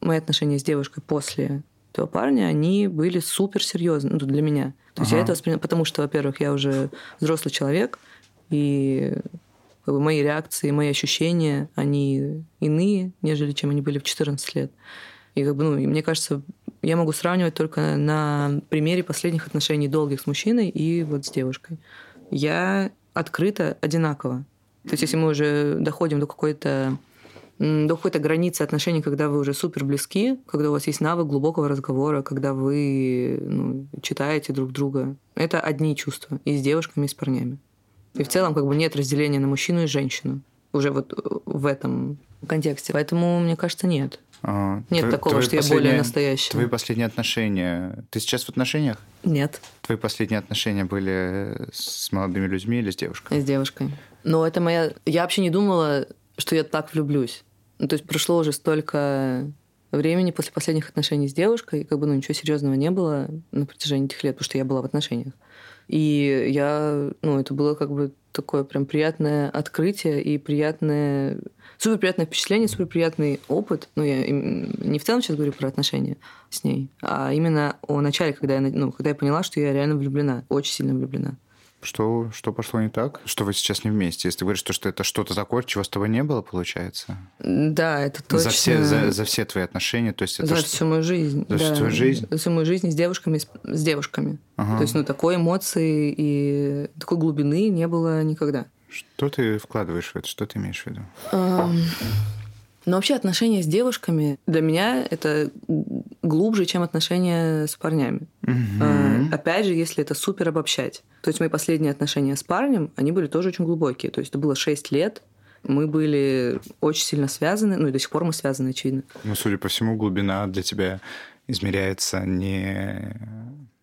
Мои отношения с девушкой после этого парня, они были супер серьезные ну, для меня. То есть ага. я это воспринимаю, потому что, во-первых, я уже взрослый человек, и как бы мои реакции, мои ощущения, они иные, нежели чем они были в 14 лет. И как бы, ну, мне кажется, я могу сравнивать только на примере последних отношений долгих с мужчиной и вот с девушкой. я открыта одинаково. То есть, если мы уже доходим до какой-то до какой-то границы отношений, когда вы уже супер близки, когда у вас есть навык глубокого разговора, когда вы ну, читаете друг друга. Это одни чувства и с девушками, и с парнями. И в целом как бы нет разделения на мужчину и женщину уже вот в этом контексте. Поэтому, мне кажется, нет. А, Нет твои, такого, что я более настоящая. Твои последние отношения... Ты сейчас в отношениях? Нет. Твои последние отношения были с молодыми людьми или с девушкой? С девушкой. Но это моя... Я вообще не думала, что я так влюблюсь. Ну, то есть прошло уже столько времени после последних отношений с девушкой, и как бы ну, ничего серьезного не было на протяжении этих лет, потому что я была в отношениях. И я, ну, это было как бы такое прям приятное открытие и приятное, супер приятное впечатление, супер приятный опыт. Ну, я не в целом сейчас говорю про отношения с ней, а именно о начале, когда я, ну, когда я поняла, что я реально влюблена, очень сильно влюблена. Что, что пошло не так? Что вы сейчас не вместе? Если ты говоришь, что, что это что-то такое, чего с тобой не было, получается? Да, это точно. За все, за, за все твои отношения? То есть это за что... всю мою жизнь. За да. всю твою жизнь? За всю мою жизнь с девушками. С, с девушками. Ага. То есть, ну, такой эмоции и такой глубины не было никогда. Что ты вкладываешь в это? Что ты имеешь в виду? Um... Но вообще отношения с девушками для меня это глубже, чем отношения с парнями. Угу. Опять же, если это супер обобщать. То есть мои последние отношения с парнем, они были тоже очень глубокие. То есть это было 6 лет, мы были очень сильно связаны, ну и до сих пор мы связаны, очевидно. Ну, судя по всему, глубина для тебя измеряется не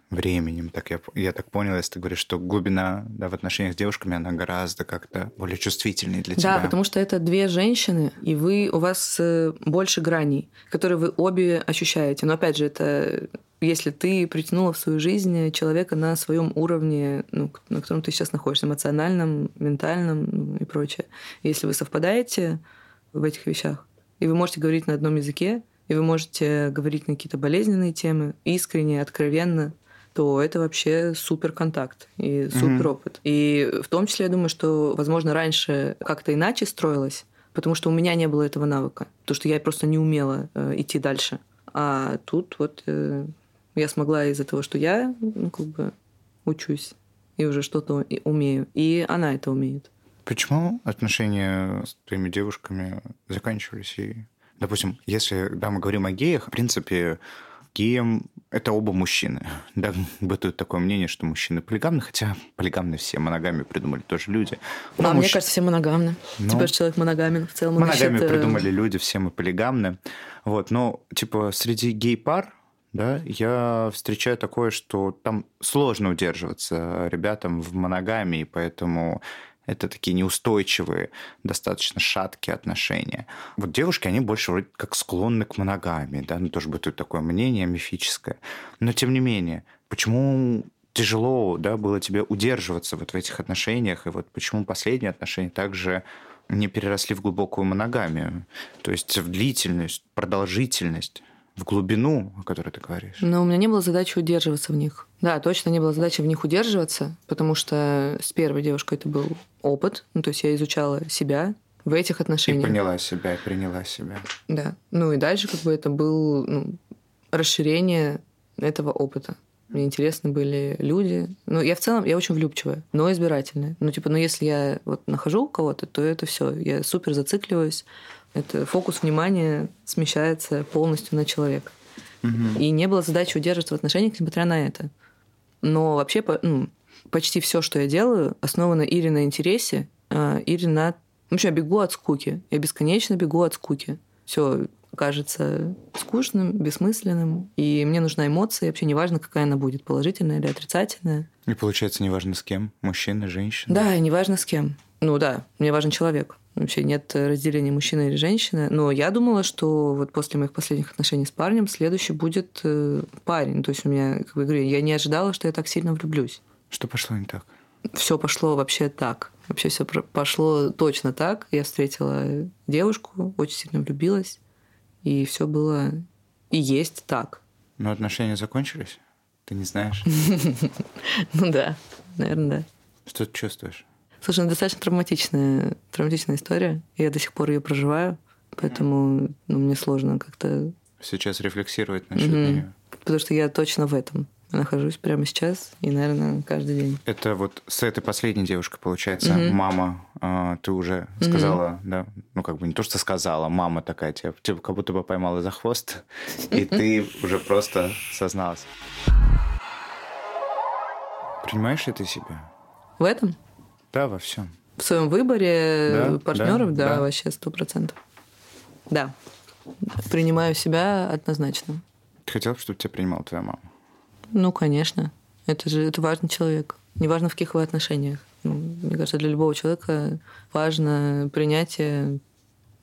временем. Так я, я так понял, если ты говоришь, что глубина да, в отношениях с девушками, она гораздо как-то более чувствительнее для да, тебя. Да, потому что это две женщины, и вы, у вас э, больше граней, которые вы обе ощущаете. Но опять же, это если ты притянула в свою жизнь человека на своем уровне, ну, на котором ты сейчас находишься, эмоциональном, ментальном ну, и прочее. Если вы совпадаете в этих вещах, и вы можете говорить на одном языке, и вы можете говорить на какие-то болезненные темы, искренне, откровенно, то это вообще супер контакт и супер опыт. И в том числе я думаю, что, возможно, раньше как-то иначе строилось, потому что у меня не было этого навыка, потому что я просто не умела э, идти дальше. А тут вот э, я смогла из-за того, что я ну, как бы учусь и уже что-то умею, и она это умеет. Почему отношения с твоими девушками заканчивались? И, допустим, если да, мы говорим о геях, в принципе, геям это оба мужчины. Да, бытует такое мнение, что мужчины полигамны, хотя полигамны все, моногами придумали тоже люди. Но а муж... мне кажется, все моногамны. Ну, типа человек моногамен в целом. Моногами это... придумали люди, все мы полигамны. Вот, но типа среди гей-пар да, я встречаю такое, что там сложно удерживаться ребятам в моногамии, поэтому это такие неустойчивые, достаточно шаткие отношения. Вот девушки, они больше вроде как склонны к моногамии, да, ну тоже бытует такое мнение мифическое. Но тем не менее, почему тяжело, да, было тебе удерживаться вот в этих отношениях, и вот почему последние отношения также не переросли в глубокую моногамию, то есть в длительность, продолжительность в глубину, о которой ты говоришь. Но у меня не было задачи удерживаться в них. Да, точно не было задачи в них удерживаться, потому что с первой девушкой это был опыт. Ну, то есть я изучала себя в этих отношениях. И поняла себя, и приняла себя. Да. Ну и дальше как бы это был ну, расширение этого опыта. Мне интересны были люди. Ну, я в целом, я очень влюбчивая, но избирательная. Ну, типа, ну, если я вот нахожу кого-то, то это все. Я супер зацикливаюсь это фокус внимания смещается полностью на человека. Угу. И не было задачи удерживаться в отношениях, несмотря на это. Но вообще ну, почти все, что я делаю, основано или на интересе, а, или на... В общем, я бегу от скуки. Я бесконечно бегу от скуки. Все кажется скучным, бессмысленным, и мне нужна эмоция, и вообще неважно, какая она будет, положительная или отрицательная. И получается, неважно с кем, мужчина, женщина? Да, неважно с кем. Ну да, мне важен человек. Вообще нет разделения мужчина или женщина. Но я думала, что вот после моих последних отношений с парнем следующий будет э, парень. То есть у меня, как бы говорю, я не ожидала, что я так сильно влюблюсь. Что пошло не так? Все пошло вообще так. Вообще все пошло точно так. Я встретила девушку, очень сильно влюбилась, и все было и есть так. Но отношения закончились? Ты не знаешь? Ну да, наверное, да. Что ты чувствуешь? Слушай, ну достаточно травматичная, травматичная история. Я до сих пор ее проживаю, поэтому ну, мне сложно как-то... Сейчас рефлексировать насчет mm-hmm. нее. Потому что я точно в этом. нахожусь прямо сейчас и, наверное, каждый день. Это вот с этой последней девушкой, получается, mm-hmm. мама, э, ты уже сказала, mm-hmm. да, ну как бы не то, что сказала, мама такая тебя, тебя как будто бы поймала за хвост, и ты уже просто созналась. Принимаешь ли ты себя? В этом? Да, во всем. В своем выборе да, партнеров, да, да, да, вообще сто процентов. Да. Принимаю себя однозначно. Ты хотел, чтобы тебя принимала твоя мама? Ну, конечно. Это же это важный человек. Неважно, в каких вы отношениях. Ну, мне кажется, для любого человека важно принятие.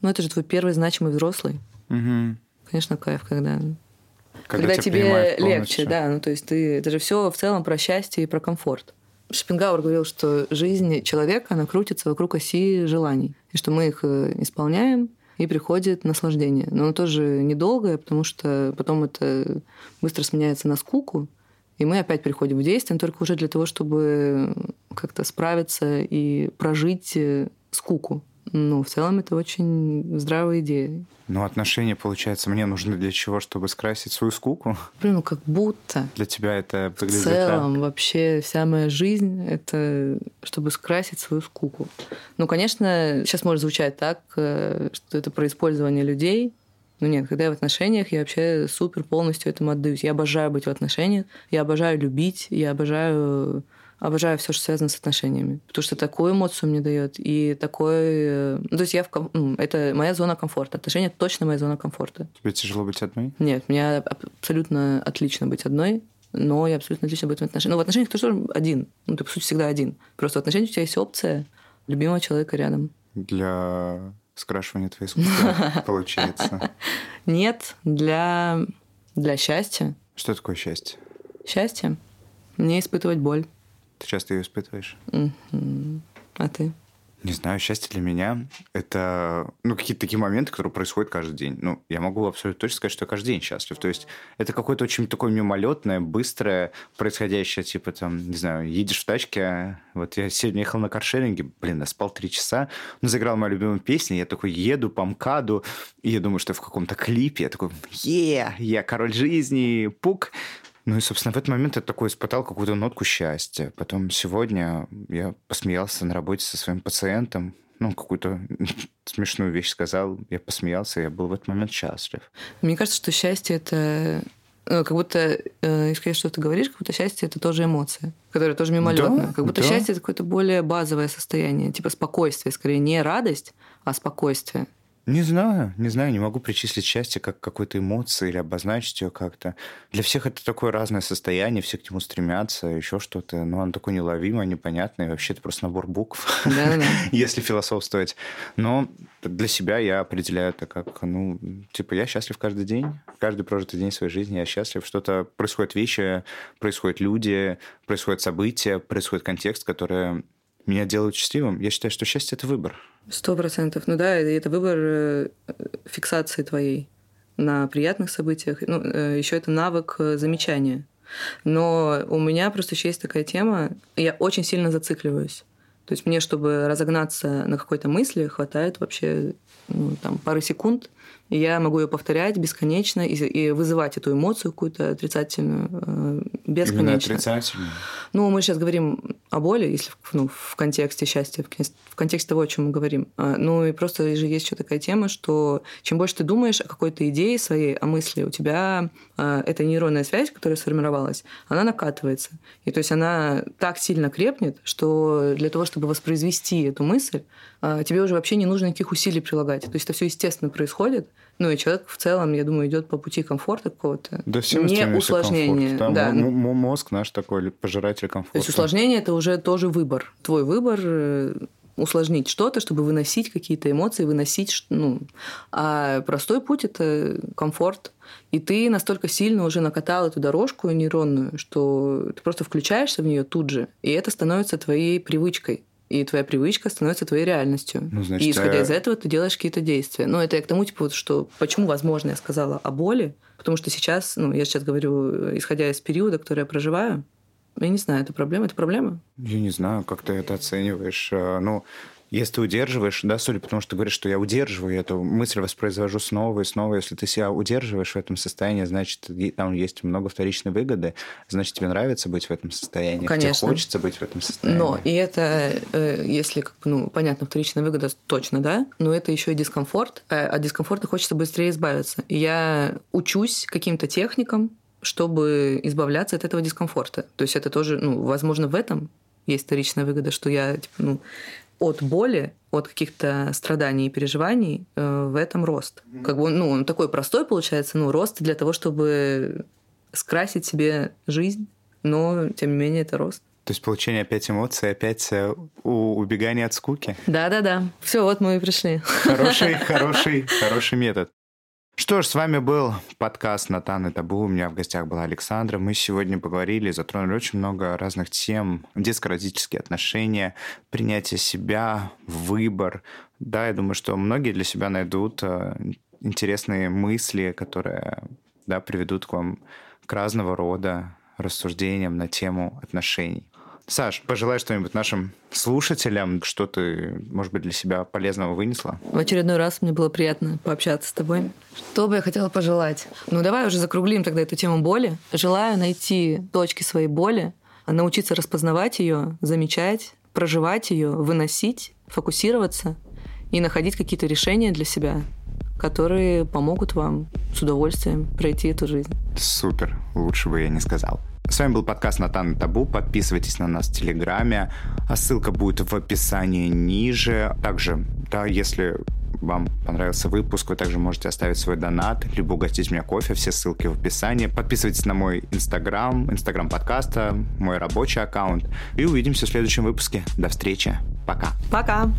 Ну, это же твой первый значимый взрослый. Угу. Конечно, кайф, когда когда, когда тебе легче, да. Ну, то есть ты, это же все в целом про счастье и про комфорт. Шопенгауэр говорил, что жизнь человека, она крутится вокруг оси желаний, и что мы их э, исполняем, и приходит наслаждение. Но оно тоже недолгое, потому что потом это быстро сменяется на скуку, и мы опять приходим в действие, только уже для того, чтобы как-то справиться и прожить э, скуку. Ну, в целом это очень здравая идея. Ну, отношения, получается, мне нужны для чего? Чтобы скрасить свою скуку? Блин, ну как будто. Для тебя это выглядит В целом, так? вообще вся моя жизнь — это чтобы скрасить свою скуку. Ну, конечно, сейчас может звучать так, э, что это про использование людей, ну нет, когда я в отношениях, я вообще супер полностью этому отдаюсь. Я обожаю быть в отношениях, я обожаю любить, я обожаю обожаю все, что связано с отношениями. Потому что такую эмоцию мне дает. И такой... Э, ну, то есть я в... Это моя зона комфорта. Отношения — точно моя зона комфорта. Тебе тяжело быть одной? Нет, мне абсолютно отлично быть одной но я абсолютно отлично быть в отношениях. Ну, в отношениях ты тоже один. Ну, ты, по сути, всегда один. Просто в отношениях у тебя есть опция любимого человека рядом. Для скрашивания твоей скуки, получается. Нет, для, для счастья. Что такое счастье? Счастье? Не испытывать боль. Ты часто ее испытываешь? Mm-hmm. А ты? Не знаю, счастье для меня – это ну, какие-то такие моменты, которые происходят каждый день. Ну, я могу абсолютно точно сказать, что я каждый день счастлив. То есть это какое-то очень такое мимолетное, быстрое, происходящее, типа там, не знаю, едешь в тачке, вот я сегодня ехал на каршеринге, блин, я спал три часа, ну, заиграл мою любимую песню, я такой еду по МКАДу, и я думаю, что я в каком-то клипе, я такой, е, я король жизни, пук, ну и, собственно, в этот момент я такой испытал какую-то нотку счастья. Потом сегодня я посмеялся на работе со своим пациентом, ну, какую-то смешную вещь сказал, я посмеялся, я был в этот момент счастлив. Мне кажется, что счастье — это э, как будто, э, исходя что ты говоришь, как будто счастье это тоже эмоция, которая тоже мимолетная. Да, как будто да. счастье это какое-то более базовое состояние, типа спокойствие, скорее не радость, а спокойствие. Не знаю, не знаю, не могу причислить счастье как какой-то эмоции или обозначить ее как-то. Для всех это такое разное состояние, все к нему стремятся, еще что-то, но оно такое неловимое, непонятное, вообще это просто набор букв, если философствовать. Но для себя я определяю это как, ну, типа, я счастлив каждый день, каждый прожитый день своей жизни я счастлив, что-то происходят вещи, происходят люди, происходят события, происходит контекст, который меня делают счастливым. Я считаю, что счастье – это выбор. Сто процентов. Ну да, это выбор э, фиксации твоей на приятных событиях. Ну, э, еще это навык э, замечания. Но у меня просто еще есть такая тема, я очень сильно зацикливаюсь. То есть мне, чтобы разогнаться на какой-то мысли, хватает вообще ну, там, пары секунд, и я могу ее повторять бесконечно и, и вызывать эту эмоцию какую-то отрицательную э, бесконечно. Именно отрицательную? Ну, мы сейчас говорим о боли, если ну, в контексте счастья, в контексте того, о чем мы говорим. А, ну и просто же есть еще такая тема, что чем больше ты думаешь о какой-то идее своей, о мысли, у тебя э, эта нейронная связь, которая сформировалась, она накатывается. И то есть она так сильно крепнет, что для того, чтобы воспроизвести эту мысль, э, тебе уже вообще не нужно никаких усилий прилагать. То есть это все естественно происходит, ну и человек в целом, я думаю, идет по пути комфорта какого-то. Да все не усложнение. Да. да. Мозг наш такой пожиратель комфорта. То есть усложнение это уже тоже выбор. Твой выбор э, усложнить что-то, чтобы выносить какие-то эмоции, выносить, ну, а простой путь это комфорт. И ты настолько сильно уже накатал эту дорожку нейронную, что ты просто включаешься в нее тут же, и это становится твоей привычкой и твоя привычка становится твоей реальностью. Ну, значит, и исходя а... из этого ты делаешь какие-то действия. Но это я к тому, типа, вот, что почему, возможно, я сказала о боли, потому что сейчас, ну, я сейчас говорю, исходя из периода, который я проживаю, я не знаю, это проблема, это проблема? Я не знаю, как ты это оцениваешь. А, ну, Если ты удерживаешь, да, судя по тому, что ты говоришь, что я удерживаю эту мысль, воспроизвожу снова и снова, если ты себя удерживаешь в этом состоянии, значит, там есть много вторичной выгоды, значит, тебе нравится быть в этом состоянии, Конечно. тебе хочется быть в этом состоянии. Но и это, э, если, как ну, понятно, вторичная выгода точно, да, но это еще и дискомфорт, а от дискомфорта хочется быстрее избавиться. И я учусь каким-то техникам, чтобы избавляться от этого дискомфорта. То есть это тоже, ну, возможно, в этом есть вторичная выгода, что я типа, ну, от боли, от каких-то страданий и переживаний э, в этом рост. Как бы, ну, он такой простой получается, ну, рост для того, чтобы скрасить себе жизнь, но, тем не менее, это рост. То есть получение опять эмоций, опять э, у убегания от скуки. Да-да-да. Все, вот мы и пришли. Хороший, хороший, хороший метод. Что ж, с вами был подкаст «Натан и табу». У меня в гостях была Александра. Мы сегодня поговорили, затронули очень много разных тем. Детско-родительские отношения, принятие себя, выбор. Да, я думаю, что многие для себя найдут э, интересные мысли, которые да, приведут к вам к разного рода рассуждениям на тему отношений. Саш, пожелай что-нибудь нашим слушателям, что ты, может быть, для себя полезного вынесла? В очередной раз мне было приятно пообщаться с тобой. Что бы я хотела пожелать? Ну, давай уже закруглим тогда эту тему боли. Желаю найти точки своей боли, научиться распознавать ее, замечать, проживать ее, выносить, фокусироваться и находить какие-то решения для себя, которые помогут вам с удовольствием пройти эту жизнь. Супер, лучше бы я не сказал. С вами был подкаст Натан Табу. Подписывайтесь на нас в Телеграме. А ссылка будет в описании ниже. Также, да, если вам понравился выпуск, вы также можете оставить свой донат, либо угостить меня кофе, все ссылки в описании. Подписывайтесь на мой инстаграм, инстаграм подкаста, мой рабочий аккаунт. И увидимся в следующем выпуске. До встречи. Пока. Пока.